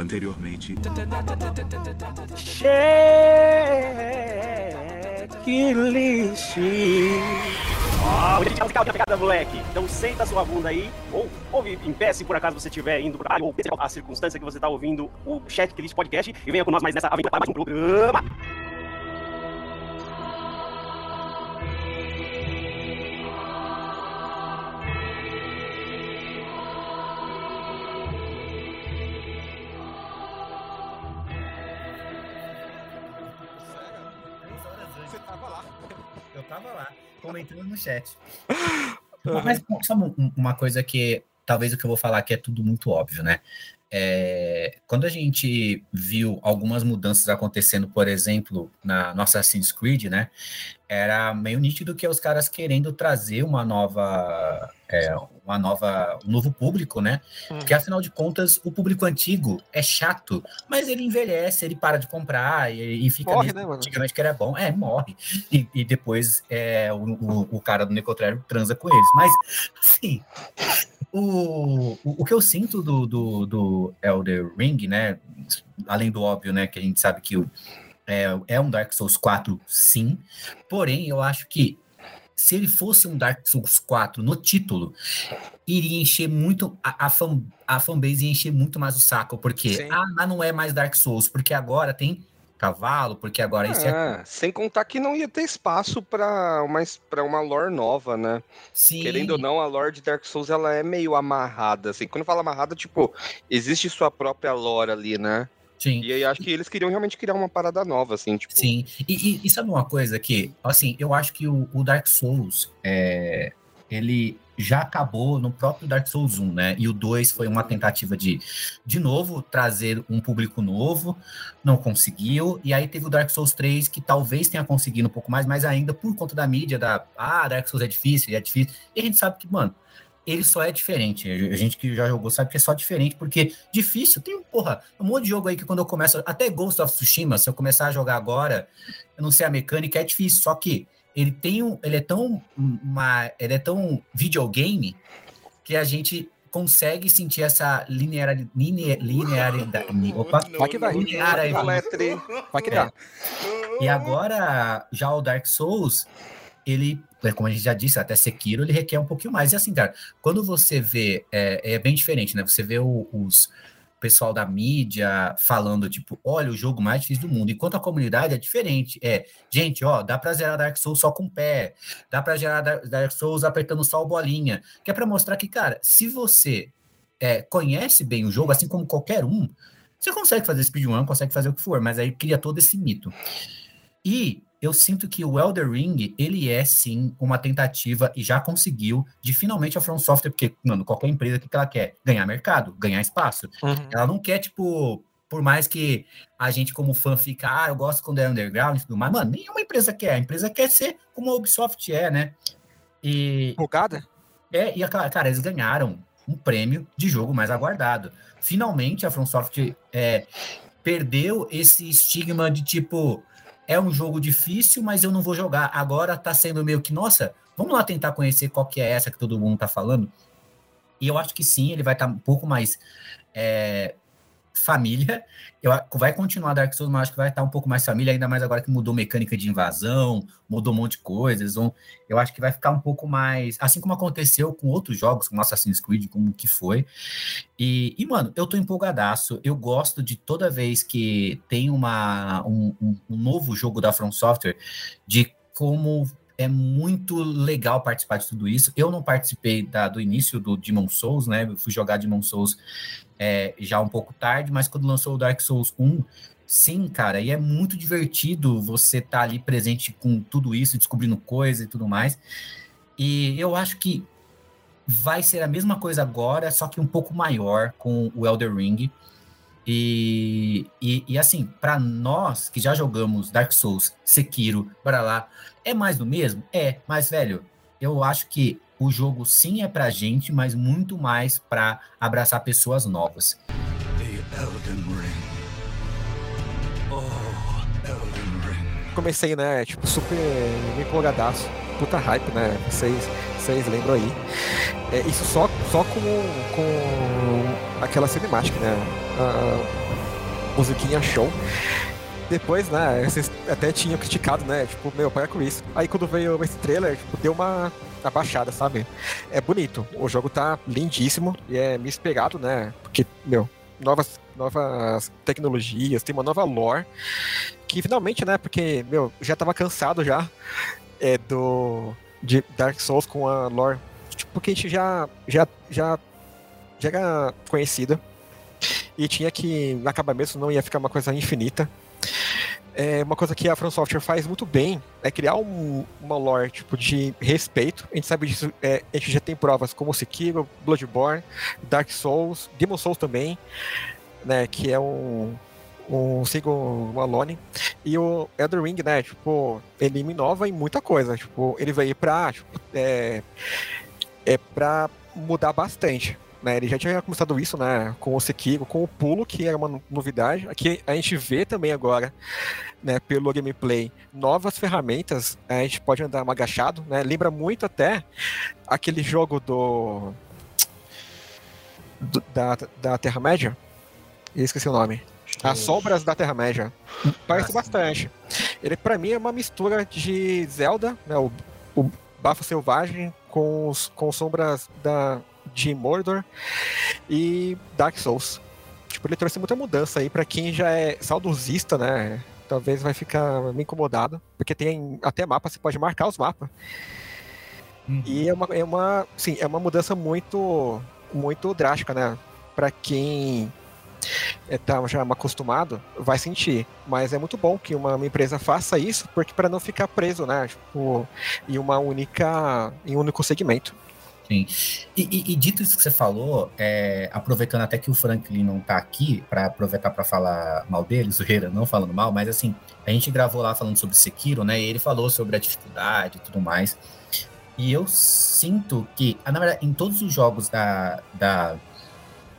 Anteriormente. Checklist. Ó, oh, de pegada, moleque. Então senta sua bunda aí, ou ouve em pé se por acaso você estiver indo para ou a circunstância que você está ouvindo o Checklist Podcast e venha com nós mais nessa aventura para mais um programa. No chat. Mas sabe uma coisa que talvez o que eu vou falar que é tudo muito óbvio, né? É, quando a gente viu algumas mudanças acontecendo, por exemplo, na nossa Assassin's Creed, né? Era meio nítido que é os caras querendo trazer uma nova, é, uma nova, um novo público, né? Hum. Porque afinal de contas, o público antigo é chato, mas ele envelhece, ele para de comprar e, e fica. Morre, né, mano? Antigamente que era bom, é, morre. E, e depois é, o, o, o cara do Necrotério transa com eles. Mas, assim, o, o, o, que eu sinto do, do, do, Elder Ring, né? Além do óbvio, né? Que a gente sabe que o, é, é um Dark Souls 4, sim. Porém, eu acho que se ele fosse um Dark Souls 4 no título, iria encher muito a, a, fan, a fanbase ia encher muito mais o saco, porque Sim. ah, não é mais Dark Souls, porque agora tem cavalo, porque agora isso é. Ah, sem contar que não ia ter espaço para uma, pra uma lore nova, né? Sim. Querendo ou não, a lore de Dark Souls ela é meio amarrada. Assim, quando fala amarrada, tipo, existe sua própria lore ali, né? Sim. E aí acho que eles queriam realmente criar uma parada nova, assim, tipo. Sim. E, e, e sabe uma coisa que, assim, eu acho que o, o Dark Souls, é, ele já acabou no próprio Dark Souls 1, né? E o 2 foi uma tentativa de, de novo, trazer um público novo, não conseguiu. E aí teve o Dark Souls 3, que talvez tenha conseguido um pouco mais, mas ainda por conta da mídia, da, ah, Dark Souls é difícil, é difícil. E a gente sabe que, mano, ele só é diferente. A gente que já jogou sabe que é só diferente, porque difícil, tem, porra, um monte de jogo aí que quando eu começo, até Ghost of Tsushima, se eu começar a jogar agora, eu não sei a mecânica, é difícil, só que ele tem um, ele é tão uma, ele é tão videogame que a gente consegue sentir essa linearidade, linearidade, opa, vai que vai, linearidade, vai que dá. E agora já o Dark Souls, ele, é, como a gente já disse, até Sekiro, ele requer um pouquinho mais. E assim, cara, quando você vê, é, é bem diferente, né? Você vê o, os pessoal da mídia falando, tipo, olha, o jogo mais difícil do mundo. Enquanto a comunidade é diferente. É, gente, ó, dá pra zerar Dark Souls só com o pé. Dá pra zerar Dark Souls apertando só a bolinha. Que é pra mostrar que, cara, se você é, conhece bem o jogo, assim como qualquer um, você consegue fazer speedrun, consegue fazer o que for, mas aí cria todo esse mito. E eu sinto que o Elder Ring, ele é sim uma tentativa e já conseguiu de finalmente a From Software, porque, mano, qualquer empresa que ela quer ganhar mercado, ganhar espaço. Uhum. Ela não quer, tipo, por mais que a gente, como fã, fica, ah, eu gosto quando é underground e tudo mais, mano, nenhuma empresa quer. A empresa quer ser como a Ubisoft é, né? E. Bugada? É, e, cara, eles ganharam um prêmio de jogo mais aguardado. Finalmente, a From Software é, perdeu esse estigma de tipo é um jogo difícil, mas eu não vou jogar. Agora tá sendo meio que, nossa, vamos lá tentar conhecer qual que é essa que todo mundo tá falando. E eu acho que sim, ele vai estar tá um pouco mais é, família. Eu, vai continuar Dark Souls, mas acho que vai estar um pouco mais família, ainda mais agora que mudou mecânica de invasão, mudou um monte de coisas. Vão, eu acho que vai ficar um pouco mais. Assim como aconteceu com outros jogos, como Assassin's Creed, como que foi. E, e mano, eu tô empolgadaço. Eu gosto de toda vez que tem uma, um, um, novo jogo da From Software, de como é muito legal participar de tudo isso. Eu não participei da, do início do Demon Souls, né? Eu fui jogar Demon Souls é, já um pouco tarde, mas quando lançou o Dark Souls 1, sim, cara, e é muito divertido você estar tá ali presente com tudo isso, descobrindo coisas e tudo mais. E eu acho que vai ser a mesma coisa agora, só que um pouco maior com o Elder Ring. E, e, e assim, para nós que já jogamos Dark Souls, Sekiro, para lá, é mais do mesmo? É, mas velho, eu acho que o jogo sim é pra gente, mas muito mais para abraçar pessoas novas. Oh, Comecei, né, tipo, super empolgadaço. Puta hype, né? Vocês, vocês lembram aí. É, isso só, só com, com aquela cinemática, né? Uh, musiquinha show. Depois, né, vocês até tinham criticado, né? Tipo, meu, para com isso. Aí quando veio esse trailer, tipo, deu uma abaixada, sabe? É bonito. O jogo tá lindíssimo e é me esperado, né? Porque, meu, novas, novas tecnologias, tem uma nova lore. Que finalmente, né? Porque, meu, já tava cansado já é, do de Dark Souls com a lore. Tipo, porque a gente já, já, já, já era conhecida. E tinha que, acabamento, não ia ficar uma coisa infinita. É uma coisa que a From Software faz muito bem é criar um, uma lore tipo de respeito. A gente sabe disso, é, a gente já tem provas como Sekiro, Bloodborne, Dark Souls, Demon Souls também, né, que é um um single Alone. E o Elder Ring, né, tipo, ele inova em muita coisa. Tipo, ele veio pra, tipo, é, é pra mudar bastante. Né, ele já tinha começado isso, né, com o Sekiro, com o pulo, que era uma novidade. Aqui a gente vê também agora, né, pelo gameplay, novas ferramentas. A gente pode andar agachado, né, lembra muito até aquele jogo do, do da, da Terra-média. Esqueci o nome. As Sombras da Terra-média. Parece bastante. Ele, para mim, é uma mistura de Zelda, né, o, o Bafo Selvagem, com, os, com sombras da, de Mordor e Dark Souls. Tipo, ele trouxe muita mudança aí para quem já é saudosista, né? Talvez vai ficar meio incomodado, porque tem até mapa, você pode marcar os mapas. Uhum. E é uma, é uma, sim, é uma mudança muito, muito drástica, né? Para quem está já acostumado, vai sentir. Mas é muito bom que uma, uma empresa faça isso, porque para não ficar preso, né? Tipo, em uma única, em um único segmento. Sim. E, e, e, dito isso que você falou, é, aproveitando até que o Franklin não está aqui, para aproveitar para falar mal dele, Zureira, não falando mal, mas assim, a gente gravou lá falando sobre Sekiro, né? E ele falou sobre a dificuldade e tudo mais. E eu sinto que, na verdade, em todos os jogos da, da,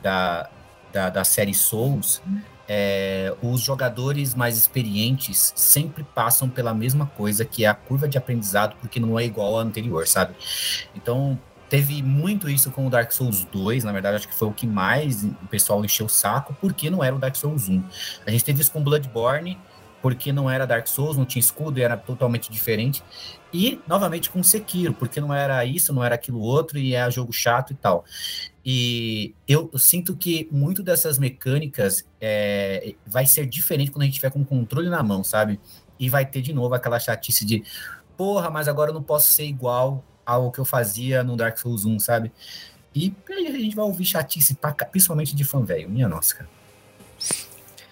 da, da, da série Souls, é, os jogadores mais experientes sempre passam pela mesma coisa, que é a curva de aprendizado, porque não é igual à anterior, sabe? Então, teve muito isso com o Dark Souls 2, na verdade, acho que foi o que mais o pessoal encheu o saco, porque não era o Dark Souls 1. A gente teve isso com Bloodborne, porque não era Dark Souls, não tinha escudo e era totalmente diferente. E, novamente, com Sekiro, porque não era isso, não era aquilo outro, e é jogo chato e tal. E eu, sinto que muito dessas mecânicas é, vai ser diferente quando a gente tiver com o controle na mão, sabe? E vai ter de novo aquela chatice de, porra, mas agora eu não posso ser igual ao que eu fazia no Dark Souls 1, sabe? E a gente vai ouvir chatice, principalmente de fã velho. Minha nossa, cara.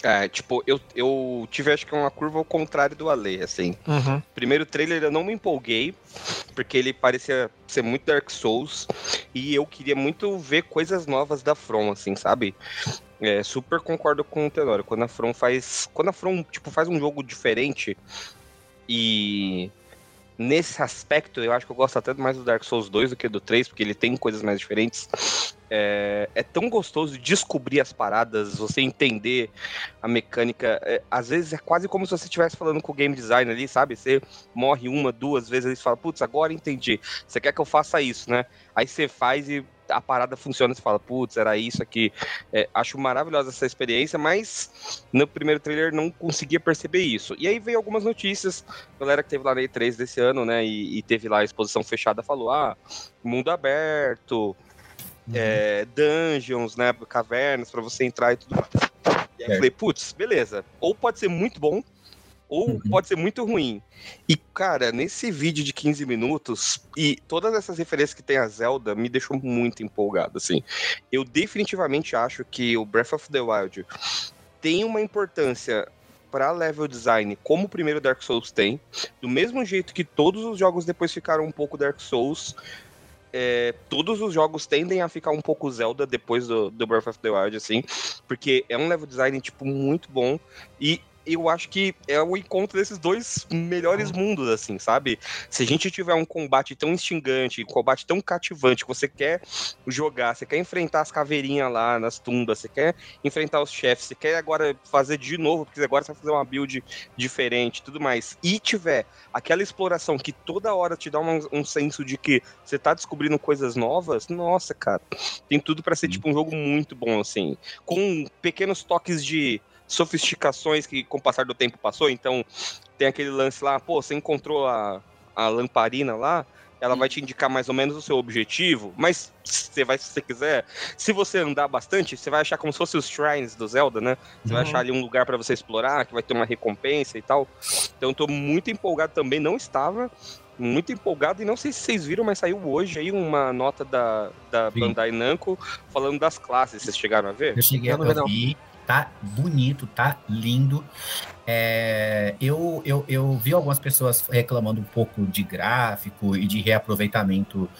É, tipo, eu, eu tive acho que uma curva ao contrário do Ale, assim. Uhum. Primeiro trailer eu não me empolguei, porque ele parecia ser muito Dark Souls, e eu queria muito ver coisas novas da From, assim, sabe? É, super concordo com o Tenório, quando a From faz. Quando a From, tipo, faz um jogo diferente e nesse aspecto, eu acho que eu gosto até mais do Dark Souls 2 do que do 3, porque ele tem coisas mais diferentes. É, é tão gostoso descobrir as paradas, você entender a mecânica. É, às vezes é quase como se você estivesse falando com o game design ali, sabe? Você morre uma, duas vezes e fala, putz, agora entendi. Você quer que eu faça isso, né? Aí você faz e a parada funciona, você fala, putz, era isso aqui. É, acho maravilhosa essa experiência, mas no primeiro trailer não conseguia perceber isso. E aí veio algumas notícias, galera que teve lá na E3 desse ano, né, e, e teve lá a exposição fechada, falou, ah, mundo aberto, uhum. é, dungeons, né, cavernas para você entrar e tudo mais. E aí eu falei, putz, beleza. Ou pode ser muito bom, ou uhum. pode ser muito ruim. E, cara, nesse vídeo de 15 minutos, e todas essas referências que tem a Zelda me deixou muito empolgado, assim. Eu definitivamente acho que o Breath of the Wild tem uma importância para level design como o primeiro Dark Souls tem, do mesmo jeito que todos os jogos depois ficaram um pouco Dark Souls, é, todos os jogos tendem a ficar um pouco Zelda depois do, do Breath of the Wild, assim, porque é um level design, tipo, muito bom, e eu acho que é o encontro desses dois melhores mundos, assim, sabe? Se a gente tiver um combate tão instigante, um combate tão cativante, que você quer jogar, você quer enfrentar as caveirinhas lá nas tumbas, você quer enfrentar os chefes, você quer agora fazer de novo, porque agora você vai fazer uma build diferente tudo mais, e tiver aquela exploração que toda hora te dá um, um senso de que você tá descobrindo coisas novas, nossa, cara, tem tudo para ser tipo um jogo muito bom, assim, com pequenos toques de sofisticações que com o passar do tempo passou. Então, tem aquele lance lá, pô, você encontrou a, a lamparina lá, ela vai te indicar mais ou menos o seu objetivo, mas você vai, se você quiser, se você andar bastante, você vai achar como se fosse os shrines do Zelda, né? Você uhum. vai achar ali um lugar para você explorar, que vai ter uma recompensa e tal. Então eu tô muito empolgado também, não estava muito empolgado e não sei se vocês viram, mas saiu hoje aí uma nota da, da Bandai Namco falando das classes. Vocês chegaram a ver? Eu cheguei a ver, tá bonito, tá lindo. É, eu, eu, eu vi algumas pessoas reclamando um pouco de gráfico e de reaproveitamento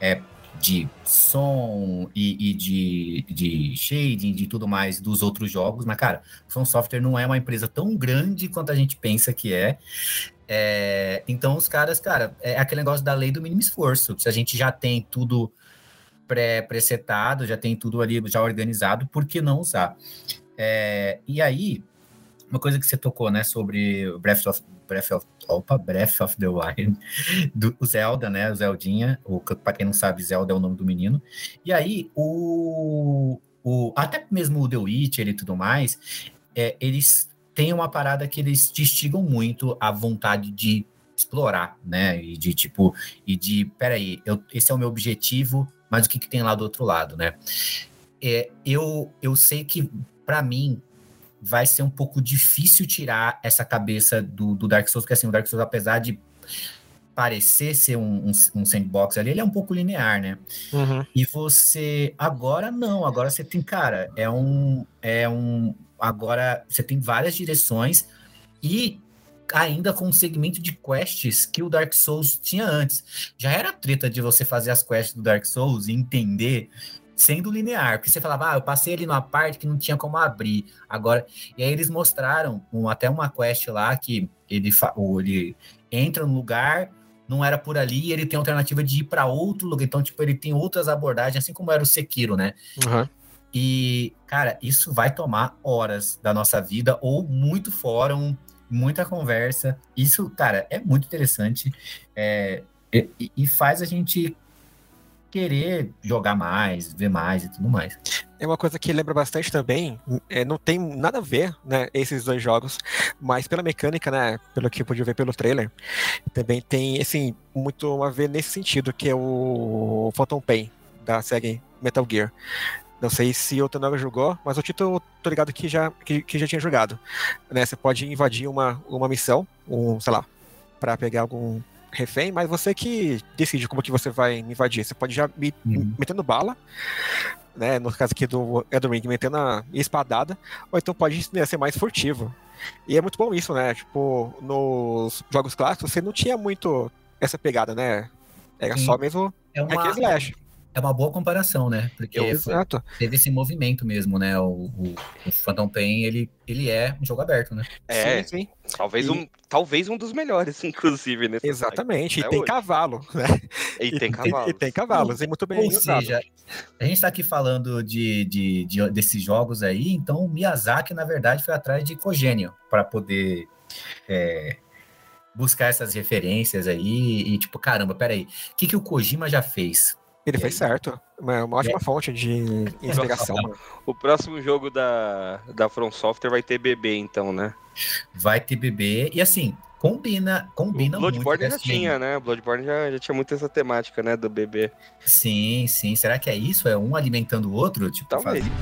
é, de som e, e, de, de shading, de tudo mais dos outros jogos, mas, cara, From Software não é uma empresa tão grande quanto a gente pensa que é. é então, os caras, cara, é aquele negócio da lei do mínimo esforço. Se a gente já tem tudo pré-presetado, já tem tudo ali já organizado, por que não usar? É, e aí, uma coisa que você tocou, né, sobre Breath of, Breath of, opa, Breath of the Wild, do Zelda, né, o Zeldinha, o, pra quem não sabe, Zelda é o nome do menino. E aí, o, o até mesmo o The Witcher e tudo mais, é, eles têm uma parada que eles te instigam muito a vontade de explorar, né, e de tipo, e de, peraí, eu, esse é o meu objetivo, mas o que, que tem lá do outro lado, né? É, eu, eu sei que para mim, vai ser um pouco difícil tirar essa cabeça do, do Dark Souls, porque assim, o Dark Souls, apesar de parecer ser um, um, um, sandbox ali, ele é um pouco linear, né? Uhum. E você agora não, agora você tem, cara, é um é um agora você tem várias direções e ainda com um segmento de quests que o Dark Souls tinha antes. Já era treta de você fazer as quests do Dark Souls e entender sendo linear, porque você falava, ah, eu passei ali numa parte que não tinha como abrir, agora, e aí eles mostraram um, até uma quest lá que ele, ele entra no lugar, não era por ali, ele tem a alternativa de ir para outro lugar, então, tipo, ele tem outras abordagens, assim como era o Sekiro, né? Uhum. E, cara, isso vai tomar horas da nossa vida, ou muito fórum, muita conversa. Isso, cara, é muito interessante é, e, e, faz a gente querer jogar mais, ver mais e tudo mais. É uma coisa que lembra bastante também, é, não tem nada a ver, né, esses dois jogos, mas pela mecânica, né, pelo que eu pude ver pelo trailer, também tem, assim, muito a ver nesse sentido, que é o Phantom Pain, da série Metal Gear. Não sei se o Tonaga jogou, mas o título tô ligado que já, que, que já tinha jogado. Né, você pode invadir uma, uma missão, um, sei lá, para pegar algum refém, mas você que decide como que você vai invadir. Você pode já me, uhum. metendo bala, né? No caso aqui do Elden Ring, metendo a espadada, ou então pode né, ser mais furtivo. E é muito bom isso, né? Tipo, nos jogos clássicos você não tinha muito essa pegada, né? Era Sim. só mesmo é uma, slash é uma boa comparação, né? Porque Exato. teve esse movimento mesmo, né? O, o, o, Phantom Pain, ele, ele é um jogo aberto, né? É, sim. sim. Talvez, e... um, talvez um dos melhores, inclusive, nesse Exatamente, e tem hoje. cavalo, né? E, tem cavalos. E, tem cavalos, e muito bem Ou seja, a gente está aqui falando de, de, de, desses jogos aí, então o Miyazaki, na verdade, foi atrás de Cogênio para poder... É, buscar essas referências aí e tipo, caramba, peraí, o que, que o Kojima já fez? Ele fez certo. Uma, uma ótima é. fonte de inspiração. O próximo jogo da, da From Software vai ter bebê, então, né? Vai ter bebê. E assim, combina, combina o Bloodborne muito. Bloodborne já assim. tinha, né? Bloodborne já, já tinha muito essa temática, né? Do bebê. Sim, sim. Será que é isso? É um alimentando o outro? Tipo, Talvez. Faz...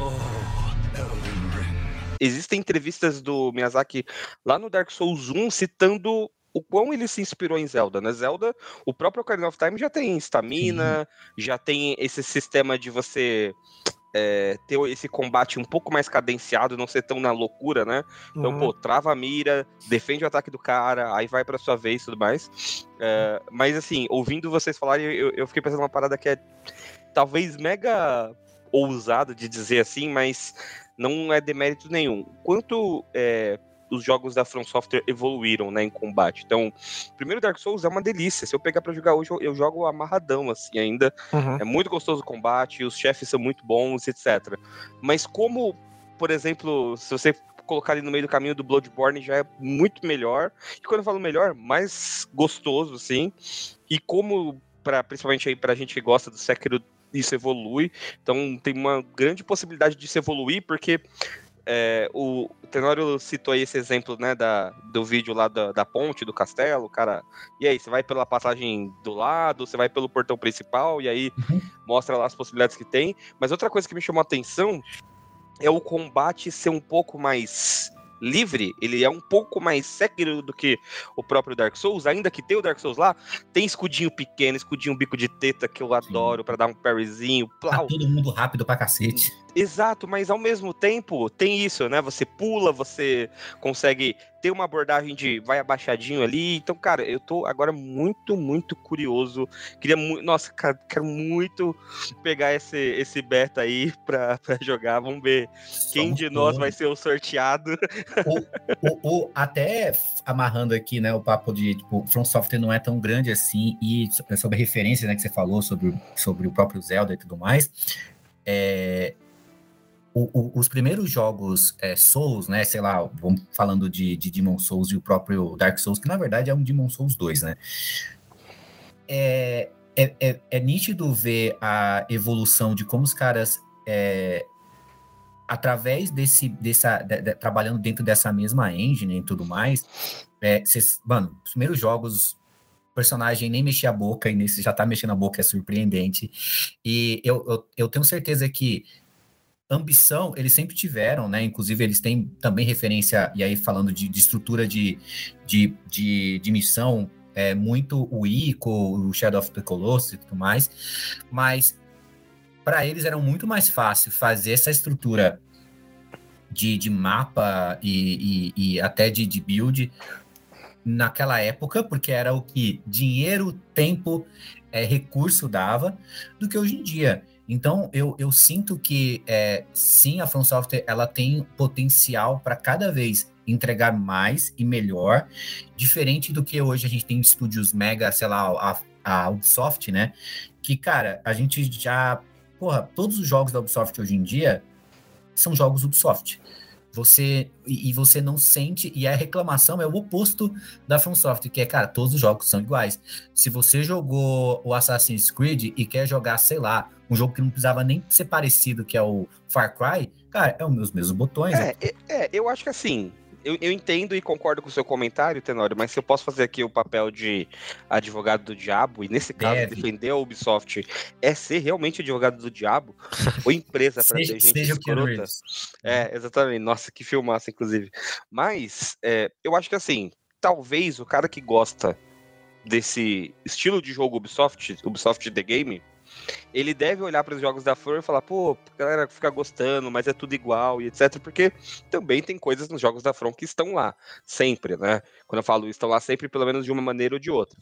Oh, Existem entrevistas do Miyazaki lá no Dark Souls 1 citando o quão ele se inspirou em Zelda, né? Zelda, o próprio Ocarina of Time já tem estamina, já tem esse sistema de você é, ter esse combate um pouco mais cadenciado, não ser tão na loucura, né? Então, uhum. pô, trava a mira, defende o ataque do cara, aí vai pra sua vez e tudo mais. É, mas, assim, ouvindo vocês falarem, eu, eu fiquei pensando uma parada que é talvez mega ousado de dizer assim, mas não é demérito nenhum. Quanto é, os jogos da From Software evoluíram, né, em combate. Então, primeiro Dark Souls é uma delícia. Se eu pegar para jogar hoje, eu, jogo amarradão, assim, ainda. Uhum. É muito gostoso o combate, os chefes são muito bons, etc. Mas como, por exemplo, se você colocar ali no meio do caminho do Bloodborne já é muito melhor. E quando eu falo melhor, mais gostoso, assim. E como, pra, principalmente aí pra gente que gosta do Sekiro isso evolui. Então tem uma grande possibilidade de se evoluir, porque é, o Tenório citou aí esse exemplo, né, da, do vídeo lá da, da ponte, do castelo, cara. E aí, você vai pela passagem do lado, você vai pelo portão principal, e aí uhum. mostra lá as possibilidades que tem. Mas outra coisa que me chamou a atenção é o combate ser um pouco mais livre, ele é um pouco mais Sekiro do que o próprio Dark Souls, ainda que tem o Dark Souls lá, tem escudinho pequeno, escudinho bico de teta que eu adoro para dar um parryzinho. Tá todo mundo rápido pra cacete. Exato, mas ao mesmo tempo tem isso, né? Você pula, você consegue ter uma abordagem de vai abaixadinho ali. Então, cara, eu tô agora muito, muito curioso. Queria muito. Nossa, cara, quero muito pegar esse, esse beta aí pra, pra jogar. Vamos ver quem de nós vai ser o sorteado. O, o, o, até amarrando aqui, né, o papo de tipo, From Software não é tão grande assim, e sobre a referência né, que você falou sobre, sobre o próprio Zelda e tudo mais. É, o, o, os primeiros jogos é, Souls, né, sei lá, vamos falando de, de Demon Souls e o próprio Dark Souls, que na verdade é um Demon Souls 2, né? É, é, é, é nítido ver a evolução de como os caras, é, através desse, dessa, de, de, trabalhando dentro dessa mesma engine e tudo mais, é, cês, mano, os primeiros jogos personagem nem mexia a boca, e nesse já tá mexendo a boca, é surpreendente. E eu, eu, eu tenho certeza que ambição eles sempre tiveram, né? Inclusive, eles têm também referência, e aí falando de, de estrutura de, de, de, de missão, é, muito o Ico, o Shadow of the Colossus e tudo mais, mas para eles era muito mais fácil fazer essa estrutura de, de mapa e, e, e até de, de build naquela época, porque era o que dinheiro, tempo, é, recurso dava, do que hoje em dia. Então, eu, eu sinto que, é, sim, a From Software ela tem potencial para cada vez entregar mais e melhor, diferente do que hoje a gente tem estúdios mega, sei lá, a, a Ubisoft, né? Que, cara, a gente já. Porra, todos os jogos da Ubisoft hoje em dia são jogos Ubisoft. Você e, você não sente e a reclamação é o oposto da From Software, que é, cara, todos os jogos são iguais. Se você jogou o Assassin's Creed e quer jogar, sei lá, um jogo que não precisava nem ser parecido, que é o Far Cry, cara, é os mesmos botões. É, é, é eu acho que assim, eu, eu, entendo e concordo com o seu comentário, Tenório, mas se eu posso fazer aqui o papel de advogado do diabo, e nesse caso Deve. defender a Ubisoft é ser realmente advogado do diabo, ou empresa para ter gente seja escrota. É, exatamente. Nossa, que filmaça, inclusive. Mas, é, eu acho que assim, talvez o cara que gosta desse estilo de jogo Ubisoft, Ubisoft The Game, ele deve olhar para os jogos da Flor e falar, pô, a galera fica gostando, mas é tudo igual e etc. Porque também tem coisas nos jogos da From que estão lá, sempre, né? Quando eu falo estão lá sempre, pelo menos de uma maneira ou de outra.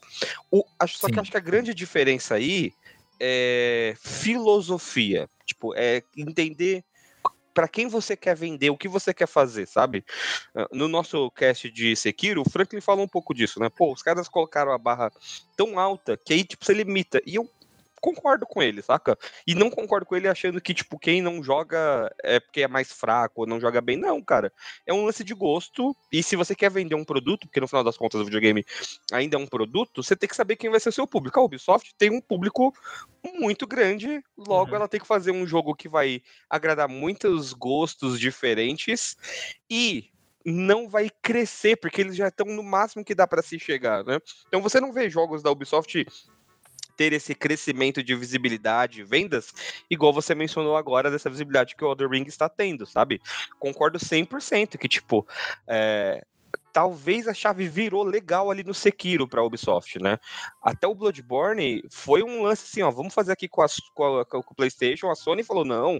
O, acho, só Sim. que acho que a grande diferença aí é filosofia. Tipo, é entender para quem você quer vender, o que você quer fazer, sabe? Ah, no nosso cast de Sekiro, o Franklin falou um pouco disso, né? Pô, os caras colocaram a barra tão alta que aí, tipo, você limita. E eu concordo com ele, saca? E não concordo com ele achando que, tipo, quem não joga é porque é mais fraco ou não joga bem. Não, cara. É um lance de gosto. E se você quer vender um produto, porque no final das contas o videogame ainda é um produto, você tem que saber quem vai ser o seu público. A Ubisoft tem um público muito grande, logo uhum. ela tem que fazer um jogo que vai agradar muitos gostos diferentes e não vai crescer, porque eles já estão no máximo que dá para se chegar, né? Então você não vê jogos da Ubisoft ter esse crescimento de visibilidade, vendas, igual você mencionou agora dessa visibilidade que o Other Ring está tendo, sabe? Concordo 100% que, tipo, é, talvez a chave virou legal ali no Sekiro para a Ubisoft, né? Até o Bloodborne foi um lance assim, ó, vamos fazer aqui com, com, a, com o PlayStation. A Sony falou não,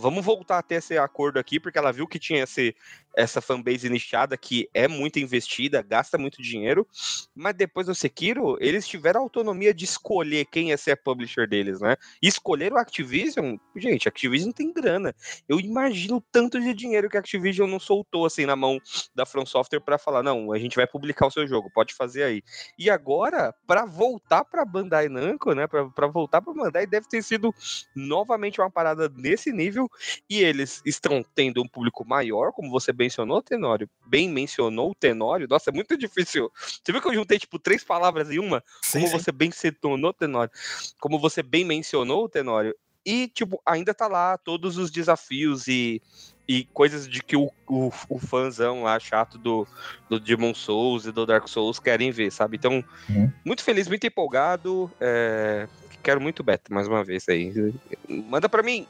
vamos voltar a ter esse acordo aqui porque ela viu que tinha esse, essa fanbase nichada que é muito investida, gasta muito dinheiro, mas depois do Sekiro eles tiveram a autonomia de escolher quem ia ser a publisher deles, né? E escolheram a Activision, gente, Activision tem grana. Eu imagino o tanto de dinheiro que a Activision não soltou assim na mão da From Software para falar, não, a gente vai publicar o seu jogo, pode fazer aí. E agora, para voltar para Bandai Namco, né, para voltar para Bandai, deve ter sido novamente uma parada nesse nível e eles estão tendo um público maior, como você mencionou, Tenório. Bem mencionou o Tenório. Nossa, é muito difícil. Você viu que eu juntei, tipo, três palavras em uma? Sim, como sim. você bem mencionou, Tenório. Como você bem mencionou, Tenório. E, tipo, ainda tá lá todos os desafios e e coisas de que o, o, o fãzão lá chato do, do Demon Souls e do Dark Souls querem ver, sabe? Então, uhum. muito feliz, muito empolgado. É... Quero muito beta, mais uma vez aí. Manda pra mim!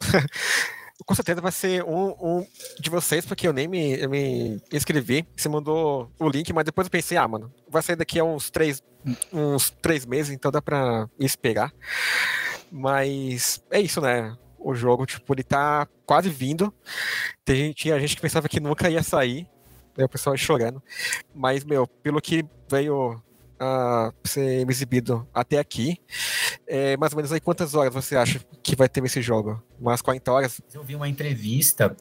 Com certeza vai ser um, um, de vocês, porque eu nem me, eu me inscrevi. Você mandou o link, mas depois eu pensei, ah, mano, vai sair daqui a uns três, uns três meses, então dá pra esperar. Mas é isso, né? o jogo, tipo, ele tá quase vindo. Tem tinha gente que pensava que nunca ia sair, né, o pessoal chorando. Mas, meu, pelo que veio a ser exibido até aqui, é, mais ou menos aí quantas horas você acha que vai ter esse jogo? Umas 40 horas? Eu vi uma entrevista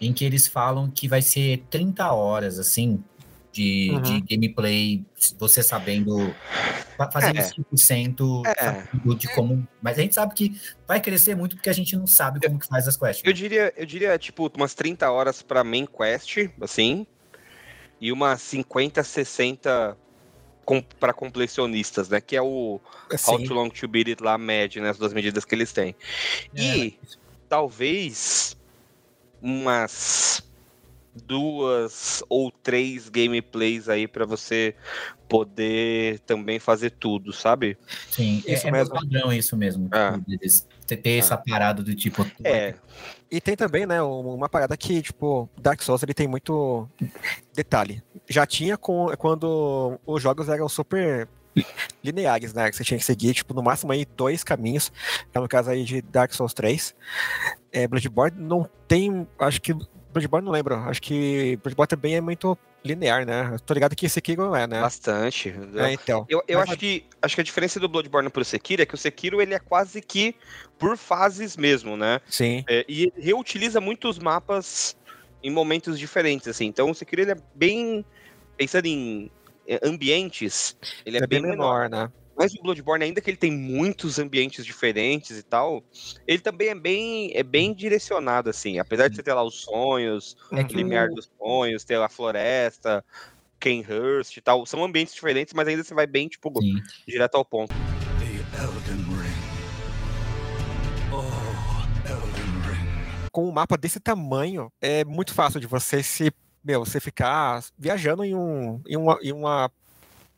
em que eles falam que vai ser 30 horas, assim, de, uhum. de gameplay, você sabendo, fazendo é. 5% é. de como. Mas a gente sabe que vai crescer muito porque a gente não sabe como que faz as quests. Eu diria, eu diria tipo, umas 30 horas para main quest, assim, e umas 50, 60 com, para completionistas, né? Que é o Sim. How to Long to Beat It lá, médio, né? As duas medidas que eles têm. É. E talvez umas duas ou três gameplays aí para você poder também fazer tudo, sabe? Sim, isso é, mesmo. é padrão isso mesmo. É. Ter essa ah. parada do tipo. É. E tem também, né, uma parada que, tipo, Dark Souls ele tem muito detalhe. Já tinha com, quando os jogos eram super lineares, né? Que você tinha que seguir, tipo, no máximo aí dois caminhos. É no caso aí de Dark Souls 3. É, Bloodborne não tem, acho que Bloodborne não lembro. Acho que Bloodborne também é muito linear, né? tô ligado que Sekiro não é, né? Bastante. É, então. Eu, eu acho, que, acho que a diferença do Bloodborne pro Sekiro é que o Sekiro ele é quase que por fases mesmo, né? Sim. É, e reutiliza muitos mapas em momentos diferentes, assim. Então o Sekiro ele é bem. Pensando em é, ambientes, ele é, é bem, bem menor, menor, né? Mas o Bloodborne, ainda que ele tem muitos ambientes diferentes e tal, ele também é bem, é bem direcionado, assim. Apesar de você ter lá os sonhos, é o limiar o... dos sonhos, ter a floresta, Kenhurst e tal. São ambientes diferentes, mas ainda você vai bem, tipo, Sim. direto ao ponto. Oh, Com um mapa desse tamanho, é muito fácil de você se meu, você ficar viajando em, um, em, uma, em uma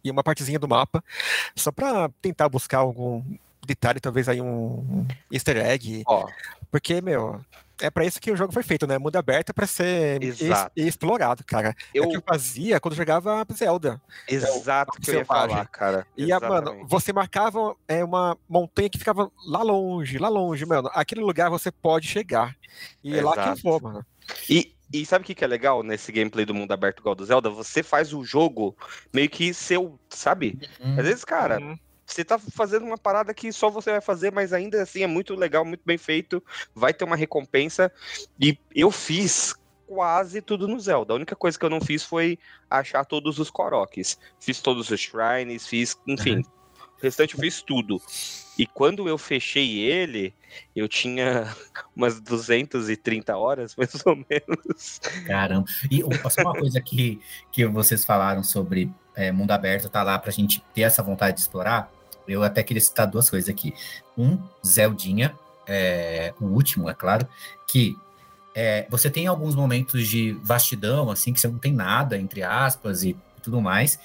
e uma partezinha do mapa, só para tentar buscar algum detalhe, talvez aí um easter egg. Ó. Porque, meu, é para isso que o jogo foi feito, né? Mundo aberto é para ser es explorado, cara. Eu... É o que eu fazia quando jogava Zelda. Exato, é, que eu ia falar, cara. E, a, mano, você marcava é, uma montanha que ficava lá longe, lá longe, mano. Aquele lugar você pode chegar. E é lá que eu vou, mano. E, e sabe o que, que é legal nesse gameplay do mundo aberto igual do Zelda? Você faz o jogo meio que seu, sabe? Uhum. Às vezes, cara, uhum. você tá fazendo uma parada que só você vai fazer, mas ainda assim é muito legal, muito bem feito, vai ter uma recompensa. E eu fiz quase tudo no Zelda. A única coisa que eu não fiz foi achar todos os Koroks. Fiz todos os shrines, fiz, enfim. Uhum. Restante eu fiz tudo. E quando eu fechei ele, eu tinha umas 230 horas, mais ou menos. Caramba. E só uma coisa que, que vocês falaram sobre é, mundo aberto, tá lá pra gente ter essa vontade de explorar. Eu até queria citar duas coisas aqui. Um, Zeldinha, é, o último, é claro, que é, você tem alguns momentos de vastidão, assim, que você não tem nada, entre aspas, e tudo mais.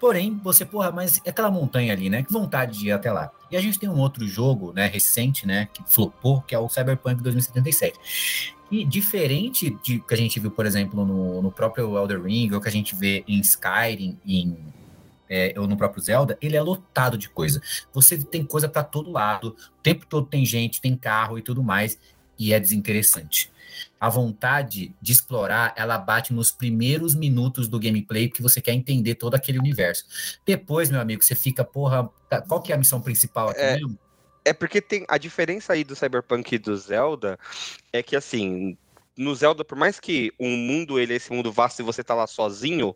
Porém, você, porra, mas é aquela montanha ali, né? Que vontade de ir até lá. E a gente tem um outro jogo, né, recente, né, que flopou, que é o Cyberpunk 2077. E diferente de que a gente viu, por exemplo, no, no próprio Elder Ring, ou que a gente vê em Skyrim, em é, ou no próprio Zelda, ele é lotado de coisa. Você tem coisa para todo lado, o tempo todo tem gente, tem carro e tudo mais, e é desinteressante a vontade de explorar, ela bate nos primeiros minutos do gameplay, porque você quer entender todo aquele universo. Depois, meu amigo, você fica, porra, tá, qual que é a missão principal aqui é, mesmo? É porque tem a diferença aí do Cyberpunk e do Zelda é que assim, no Zelda, por mais que um mundo ele é esse mundo vasto e você tá lá sozinho,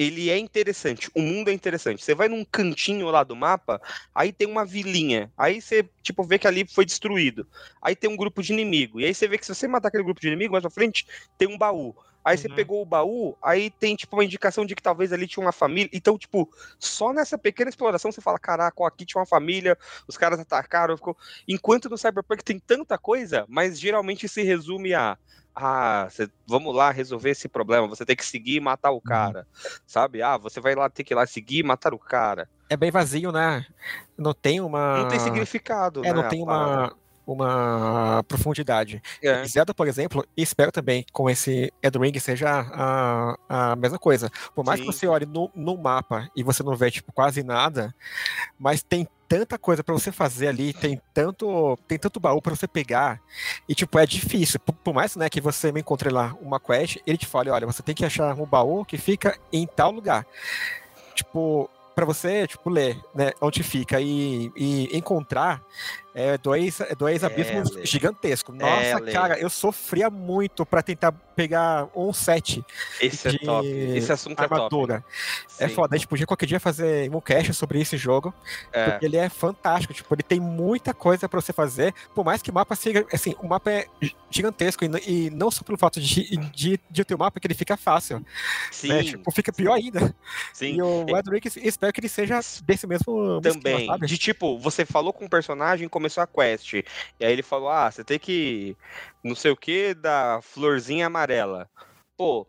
ele é interessante, o mundo é interessante. Você vai num cantinho lá do mapa, aí tem uma vilinha, aí você, tipo, vê que ali foi destruído. Aí tem um grupo de inimigo, e aí você vê que se você matar aquele grupo de inimigo, mais pra frente, tem um baú. Aí uhum. você pegou o baú, aí tem, tipo, uma indicação de que talvez ali tinha uma família. Então, tipo, só nessa pequena exploração você fala, caraca, aqui tinha uma família, os caras atacaram. Ficou... Enquanto no Cyberpunk tem tanta coisa, mas geralmente se resume a ah, cê, vamos lá resolver esse problema, você tem que seguir e matar o uhum. cara, sabe? Ah, você vai lá ter que ir lá seguir e matar o cara. É bem vazio, né? Não tem uma. Não tem significado. É, né, não tem uma, uma profundidade. É. Zelda, por exemplo, espero também com esse Ed Ring seja a, a mesma coisa. Por mais Sim. que você olhe no, no mapa e você não vê tipo, quase nada, mas tem tanta coisa para você fazer ali, tem tanto, tem tanto baú para você pegar, e tipo, é difícil. Por, por, mais né, que você me encontre lá uma quest, ele te fala, olha, você tem que achar um baú que fica em tal lugar. Tipo, para você, tipo, ler, né, onde fica e, e encontrar, é dois, é dois é, abismos gigantescos. Nossa, é, cara, eu sofria muito para tentar pegar um set. Esse é top. Esse assunto armadura. é top. É Sim. foda. A gente podia qualquer dia fazer um cast sobre esse jogo. É. Porque ele é fantástico. Tipo, ele tem muita coisa para você fazer. Por mais que o mapa siga. Assim, o mapa é gigantesco. E, e não só pelo fato de, de, de ter o mapa, que ele fica fácil. Né? Sim. Né? Tipo, fica pior ainda. Sim. E o Edric, espero que ele seja desse mesmo. Também. Esquema, de tipo, você falou com o personagem começou a quest. E aí ele falou: ah, você tem que. Não sei o que da florzinha amarela. Pô,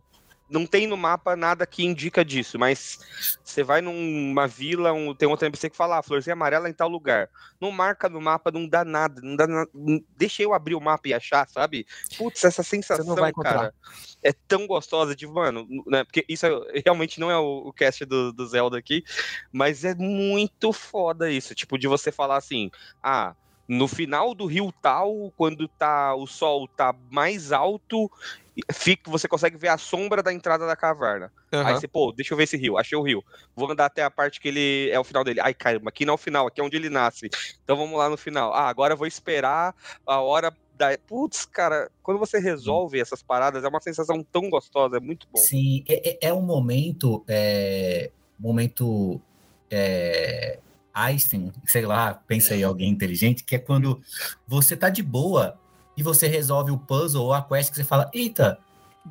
não tem no mapa nada que indica disso, mas você vai numa vila, um, tem outra NPC que fala, ah, florzinha amarela em tal lugar. Não marca no mapa, não dá nada, não dá nada. Deixa eu abrir o mapa e achar, sabe? Putz, essa sensação, cara, é tão gostosa de, mano, né? Porque isso é, realmente não é o, o cast do, do Zelda aqui, mas é muito foda isso, tipo, de você falar assim, ah, no final do rio tal, quando tá o sol tá mais alto, fica, você consegue ver a sombra da entrada da caverna. Uhum. Aí você, pô, deixa eu ver esse rio, achei o rio. Vou andar até a parte que ele é o final dele. Ai, caramba, aqui não é o final, aqui é onde ele nasce. Então vamos lá no final. Ah, agora eu vou esperar a hora da. Putz, cara, quando você resolve essas paradas, é uma sensação tão gostosa, é muito bom. Sim, é, é, é um momento. É, momento. É Einstein, sei lá, pensa aí alguém inteligente, que é quando você tá de boa e você resolve o puzzle ou a quest que você fala, eita,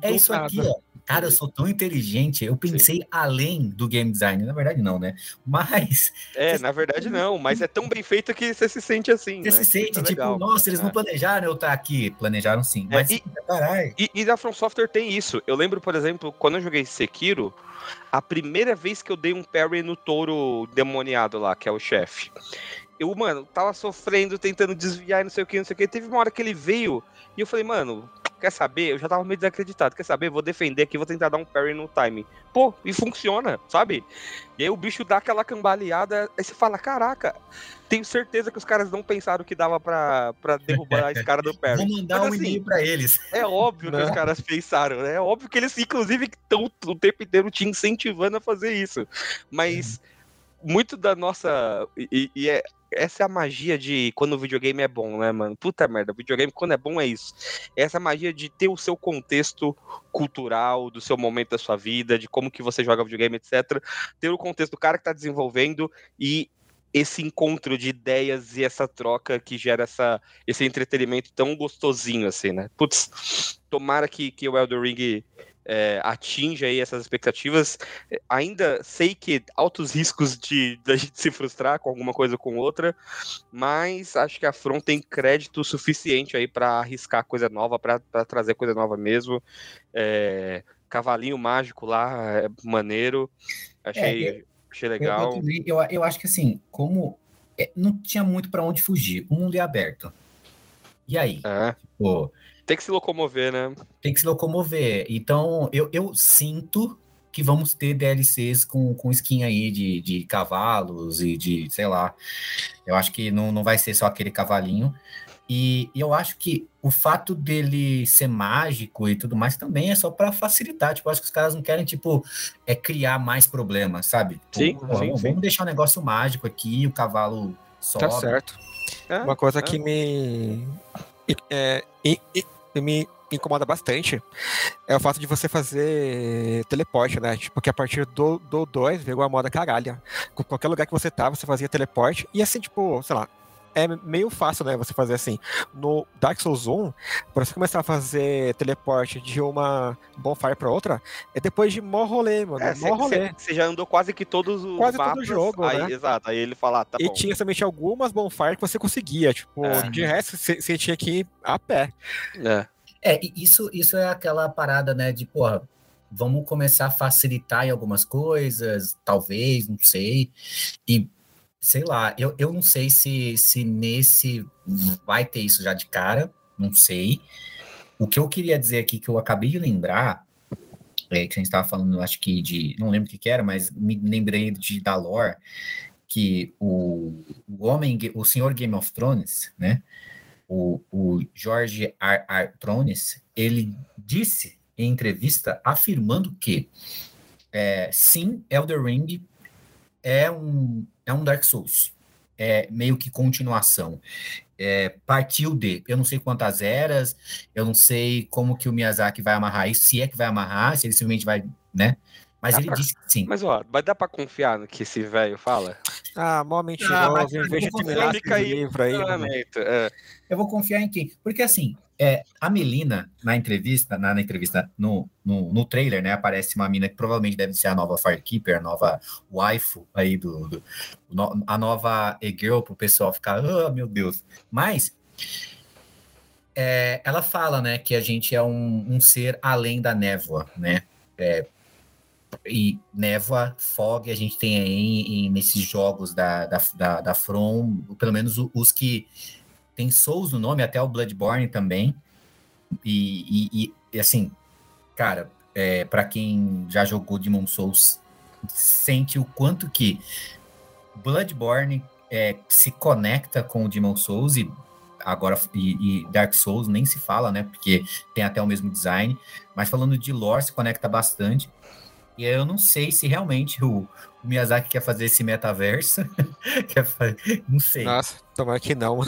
é do isso nada. aqui, ó. Cara, eu sou tão inteligente, eu pensei Sim. além do game design. Na verdade, não, né? Mas. É, na verdade, não, mas é tão bem feito que você se sente assim. Você né? se sente, é tipo, legal. nossa, eles é. não planejaram eu estar aqui. Planejaram sim. É, mas, e, caralho. E, e a From Software tem isso. Eu lembro, por exemplo, quando eu joguei Sekiro, a primeira vez que eu dei um parry no touro demoniado lá, que é o chefe. Eu, mano, tava sofrendo, tentando desviar, não sei o que, não sei o que. Teve uma hora que ele veio e eu falei, mano, quer saber? Eu já tava meio desacreditado. Quer saber? Vou defender aqui, vou tentar dar um parry no time. Pô, e funciona, sabe? E aí o bicho dá aquela cambaleada, aí você fala, caraca, tenho certeza que os caras não pensaram que dava pra, pra derrubar esse cara do parry. Vou mandar Mas, um assim, e-mail pra eles. É óbvio que os caras pensaram, né? É óbvio que eles, inclusive, estão o tempo inteiro te incentivando a fazer isso. Mas... Uhum muito da nossa. E, e, é, essa é a magia de quando o videogame é bom, né, mano? Puta merda, videogame quando é bom é isso. Essa magia de ter o seu contexto cultural, do seu momento da sua vida, de como que você joga videogame, etc. Ter o contexto do cara que tá desenvolvendo e esse encontro de ideias e essa troca que gera essa, esse entretenimento tão gostosinho, assim, né? Putz, tomara que, que o Elder Ring é, atinge aí essas expectativas. Ainda sei que altos riscos de a gente se frustrar com alguma coisa ou com outra, mas acho que a Front tem crédito suficiente aí para arriscar coisa nova, para trazer coisa nova mesmo. É, cavalinho mágico lá, é maneiro. Achei, é, achei legal. Eu, eu, eu, acho que assim, como é, não tinha muito para onde fugir, o mundo é aberto. E aí? É. Tipo, tem que se locomover, né? Tem que se locomover. Então, eu, eu sinto que vamos ter DLCs com, com skin aí de, de cavalos e de, sei lá. Eu acho que não, não vai ser só aquele cavalinho. E, e eu acho que o fato dele ser mágico e tudo mais também é só para facilitar. Tipo, eu acho que os caras não querem, tipo, é criar mais problemas, sabe? Sim, Pô, sim, vamos, sim. deixar um negócio mágico aqui, o cavalo sobe. Tá certo. É, Uma coisa é. que me. É, me incomoda bastante é o fato de você fazer teleporte, né? Tipo, que a partir do 2 veio a moda caralha. Com qualquer lugar que você tá, você fazia teleporte. E assim, tipo, sei lá, é meio fácil, né? Você fazer assim. No Dark Souls 1, para você começar a fazer teleporte de uma bonfire para outra, é depois de mó rolê, mano. É, mó rolê. Você já andou quase que todos os quase mapas. todo o jogo, aí, né? Exato. Aí ele fala, ah, tá e bom. tinha somente algumas bonfires que você conseguia. Tipo, é. de resto, você tinha que ir a pé. É. É, isso, isso é aquela parada, né, de, porra, vamos começar a facilitar em algumas coisas, talvez, não sei. E sei lá, eu, eu não sei se, se nesse vai ter isso já de cara, não sei. O que eu queria dizer aqui, que eu acabei de lembrar, é, que a gente estava falando, acho que de, não lembro o que, que era, mas me lembrei de da lore, que o, o homem, o senhor Game of Thrones, né, o, o George R. R. Ele disse em entrevista afirmando que é, sim, Elder Ring é um, é um Dark Souls. É meio que continuação. É, partiu de, eu não sei quantas eras, eu não sei como que o Miyazaki vai amarrar isso, se é que vai amarrar, se ele simplesmente vai, né? Mas Dá ele pra... disse que sim. Mas, ó, vai dar pra confiar no que esse velho fala? Ah, mó mentiroso, ah, em vez de terminar esse livro aí. É. Eu vou confiar em quem? Porque, assim, é, a Melina, na entrevista, na, na entrevista, no, no, no, trailer, né, aparece uma mina que provavelmente deve ser a nova Firekeeper, a nova waifu aí do, do a nova e-girl pro pessoal ficar, oh, meu Deus. Mas é, ela fala, né, que a gente é um, um ser além da névoa, né, é, e névoa, fog, a gente tem aí nesses jogos da, da, da, da From, pelo menos os que tem Souls no nome, até o Bloodborne também. E, e, e assim, cara, é, para quem já jogou Demon Souls, sente o quanto que Bloodborne é, se conecta com o Demon Souls e agora e, e, Dark Souls nem se fala, né? Porque tem até o mesmo design. Mas falando de lore, se conecta bastante. E eu não sei se realmente o, o Miyazaki quer fazer esse metaverso. quer fazer, não sei. Nossa, tomara que não.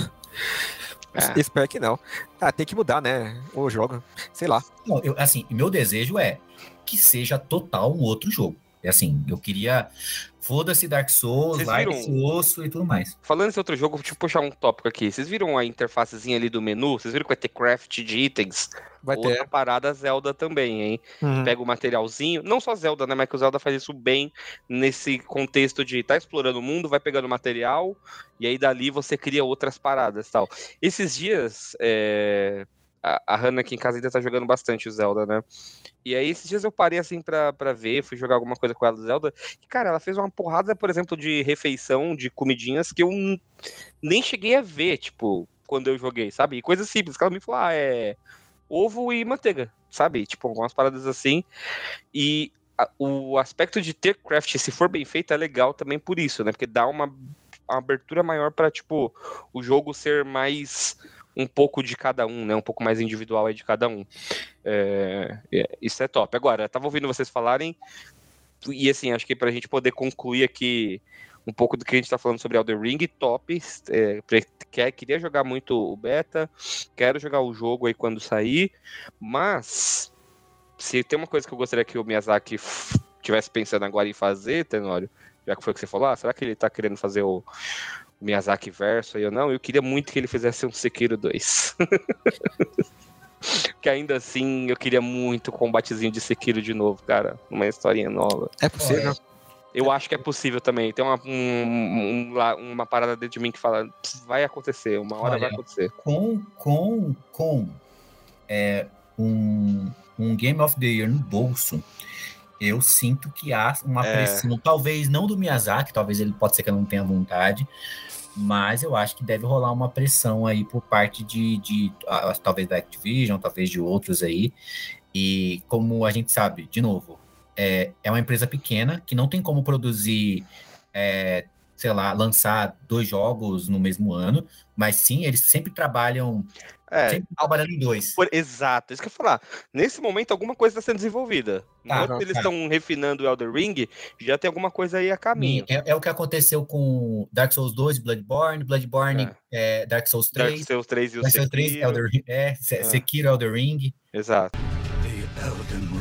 É. Espero que não. Ah, tem que mudar, né? O jogo. Sei lá. Não, eu, assim, meu desejo é que seja total um outro jogo. É assim, eu queria. Foda-se Dark Souls, larga esse osso e tudo mais. Falando nesse outro jogo, deixa eu puxar um tópico aqui. Vocês viram a interfacezinha ali do menu? Vocês viram que vai ter craft de itens? Vai Outra ter. parada Zelda também, hein? Uhum. Pega o materialzinho. Não só Zelda, né? Mas que o Zelda faz isso bem nesse contexto de tá explorando o mundo, vai pegando material, e aí dali você cria outras paradas tal. Esses dias, é... a, a Hannah aqui em casa ainda tá jogando bastante o Zelda, né? E aí, esses dias eu parei assim pra, pra ver, fui jogar alguma coisa com ela do Zelda. E, cara, ela fez uma porrada, por exemplo, de refeição, de comidinhas que eu nem cheguei a ver, tipo, quando eu joguei, sabe? E coisas simples, que ela me falou, ah, é ovo e manteiga, sabe? Tipo, algumas paradas assim. E a, o aspecto de ter craft, se for bem feito, é legal também por isso, né? Porque dá uma, uma abertura maior para tipo, o jogo ser mais um pouco de cada um, né? Um pouco mais individual aí de cada um. É, é, isso é top. Agora, tava ouvindo vocês falarem, e assim, acho que pra gente poder concluir aqui um pouco do que a gente tá falando sobre Elden Ring, top. É, quer, queria jogar muito o beta, quero jogar o jogo aí quando sair, mas se tem uma coisa que eu gostaria que o Miyazaki tivesse pensando agora em fazer, Tenório, já que foi o que você falou, ah, será que ele tá querendo fazer o, Miyazaki verso aí ou não, eu queria muito que ele fizesse um Sekiro 2. que ainda assim eu queria muito o combatezinho de Sekiro de novo, cara. Uma historinha nova. É possível. Eu acho que é possível também. Tem uma, um, um, uma parada dentro de mim que fala: vai acontecer, uma hora Olha, vai acontecer. Com, com, com é, um, um Game of the Year no bolso, eu sinto que há uma é. pressão, talvez não do Miyazaki, talvez ele pode ser que eu não tenha vontade, mas eu acho que deve rolar uma pressão aí por parte de, de talvez da Activision, talvez de outros aí. E como a gente sabe, de novo, é, é uma empresa pequena que não tem como produzir é, sei lá, lançar dois jogos no mesmo ano, mas sim, eles sempre trabalham é, sempre trabalhando em dois. Por, exato, isso que eu ia falar. Nesse momento, alguma coisa está sendo desenvolvida. Tá, Enquanto eles estão refinando o Elder Ring, já tem alguma coisa aí a caminho. É, é, o que aconteceu com Dark Souls 2, Bloodborne, Bloodborne, é. É, Dark Souls 3. Dark Souls 3 e o Dark Souls 3, Elder, é, é, Sekiro, Elder Ring. Exato. The Elden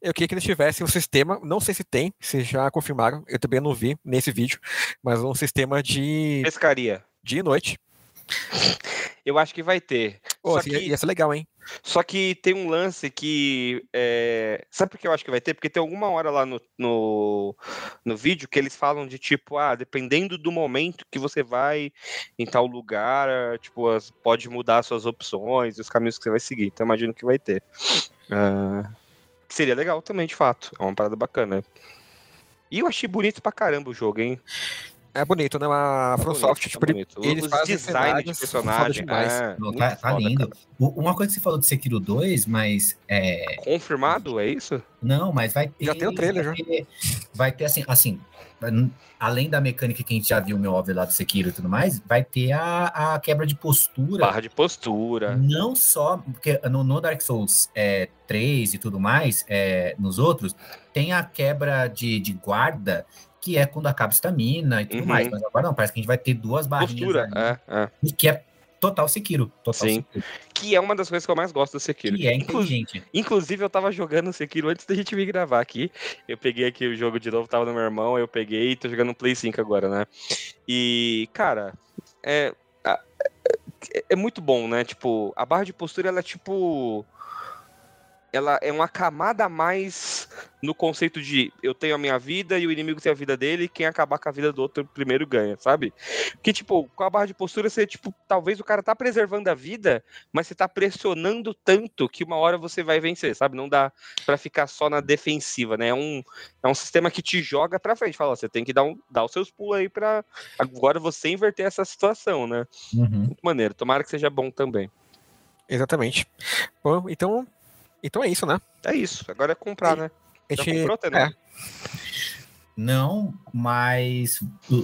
Eu queria que eles tivessem um sistema, não sei se tem, se já confirmaram, eu também não vi nesse vídeo, mas um sistema de. Pescaria. Dia e noite. Eu acho que vai ter. Oh, Só que... Ia ser legal, hein? Só que tem um lance que. É... Sabe por que eu acho que vai ter? Porque tem alguma hora lá no, no, no vídeo que eles falam de tipo, ah, dependendo do momento que você vai em tal lugar, tipo, pode mudar suas opções, os caminhos que você vai seguir. Então imagino que vai ter. Uh... Seria legal também, de fato. É uma parada bacana. E eu achei bonito pra caramba o jogo, hein? É bonito, né? A FromSoft, tipo, bonito. eles fazem design de personagem. É, Não, tá, tá lindo. Cara. Uma coisa que você falou do Sekiro 2, mas. É... Confirmado, é isso? Não, mas vai ter. Já tem o trailer, vai já. Ter, vai ter assim, assim, além da mecânica que a gente já viu, meu óbvio, lá do Sekiro e tudo mais, vai ter a, a quebra de postura. Barra de postura. Não só, porque no, no Dark Souls é, 3 e tudo mais, é, nos outros, tem a quebra de, de guarda, que é quando acaba a estamina e tudo uhum. mais. Mas agora não, parece que a gente vai ter duas barrinhas. Postura, é, é. Que é Total Sekiro. Total Sim. Sekiro. Que é uma das coisas que eu mais gosto do Sekiro. Que é inteligente. Inclusive, eu tava jogando Sekiro antes da gente vir gravar aqui. Eu peguei aqui o jogo de novo, tava no meu irmão, eu peguei e tô jogando no Play 5 agora, né? E, cara, é, é, é muito bom, né? Tipo, a barra de postura, ela é tipo ela é uma camada a mais no conceito de eu tenho a minha vida e o inimigo tem a vida dele, e quem acabar com a vida do outro primeiro ganha, sabe? Que, tipo, com a barra de postura, você, tipo, talvez o cara tá preservando a vida, mas você tá pressionando tanto que uma hora você vai vencer, sabe? Não dá para ficar só na defensiva, né? É um, é um sistema que te joga pra frente. Fala, você tem que dar, um, dar os seus pulos aí pra agora você inverter essa situação, né? Uhum. Muito maneiro. Tomara que seja bom também. Exatamente. Bom, então então é isso, né? É isso. Agora é comprar, né? A gente... Já comprou, né? É. Não, mas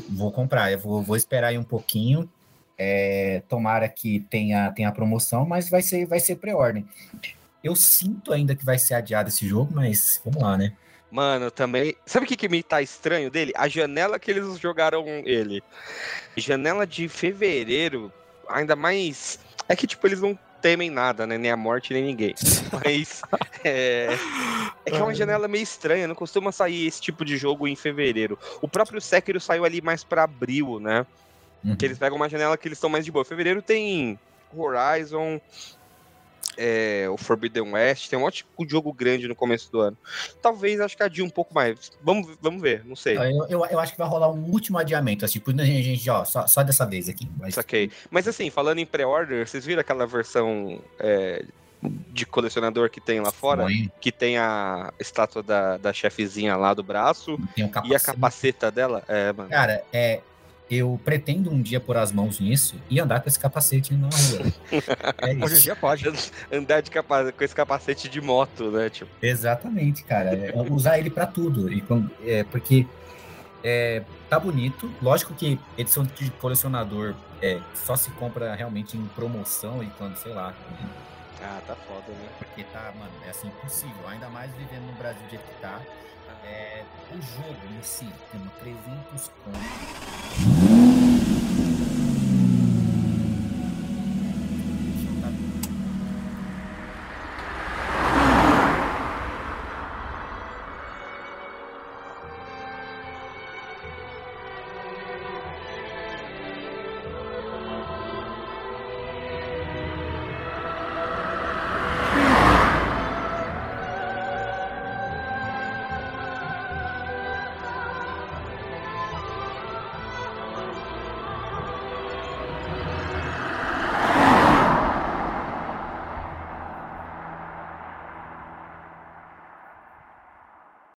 vou comprar. Eu vou, vou esperar aí um pouquinho. É, tomara que tenha, tenha promoção, mas vai ser, vai ser pré-ordem. Eu sinto ainda que vai ser adiado esse jogo, mas vamos lá, né? Mano, também. Sabe o que, que me tá estranho dele? A janela que eles jogaram ele. Janela de fevereiro, ainda mais. É que, tipo, eles não temem nada, né? Nem a morte, nem ninguém. Mas é, é que é uma janela meio estranha, não costuma sair esse tipo de jogo em fevereiro. O próprio Sekiro saiu ali mais para abril, né? Uhum. Que eles pegam uma janela que eles estão mais de boa. Fevereiro tem Horizon, é, o Forbidden West, tem um ótimo jogo grande no começo do ano. Talvez acho que adie um pouco mais. Vamos, vamos ver, não sei. Eu, eu, eu acho que vai rolar um último adiamento, assim, tipo, gente, ó, só, só dessa vez aqui. Mas... ok Mas assim, falando em pré-order, vocês viram aquela versão é, de colecionador que tem lá fora? Sim. Que tem a estátua da, da chefezinha lá do braço um e a capaceta dela? É, mano. Cara, é, eu pretendo um dia pôr as mãos nisso e andar com esse capacete na rua. É isso. Hoje em dia pode andar de capa com esse capacete de moto, né? Tipo. Exatamente, cara. É, usar ele para tudo. E, é, porque é, tá bonito. Lógico que edição de colecionador é, só se compra realmente em promoção e quando, sei lá. Ah, tá foda, né? Porque tá, mano, é assim impossível. Ainda mais vivendo no Brasil do jeito que tá. É, o jogo em si tem 300 contos.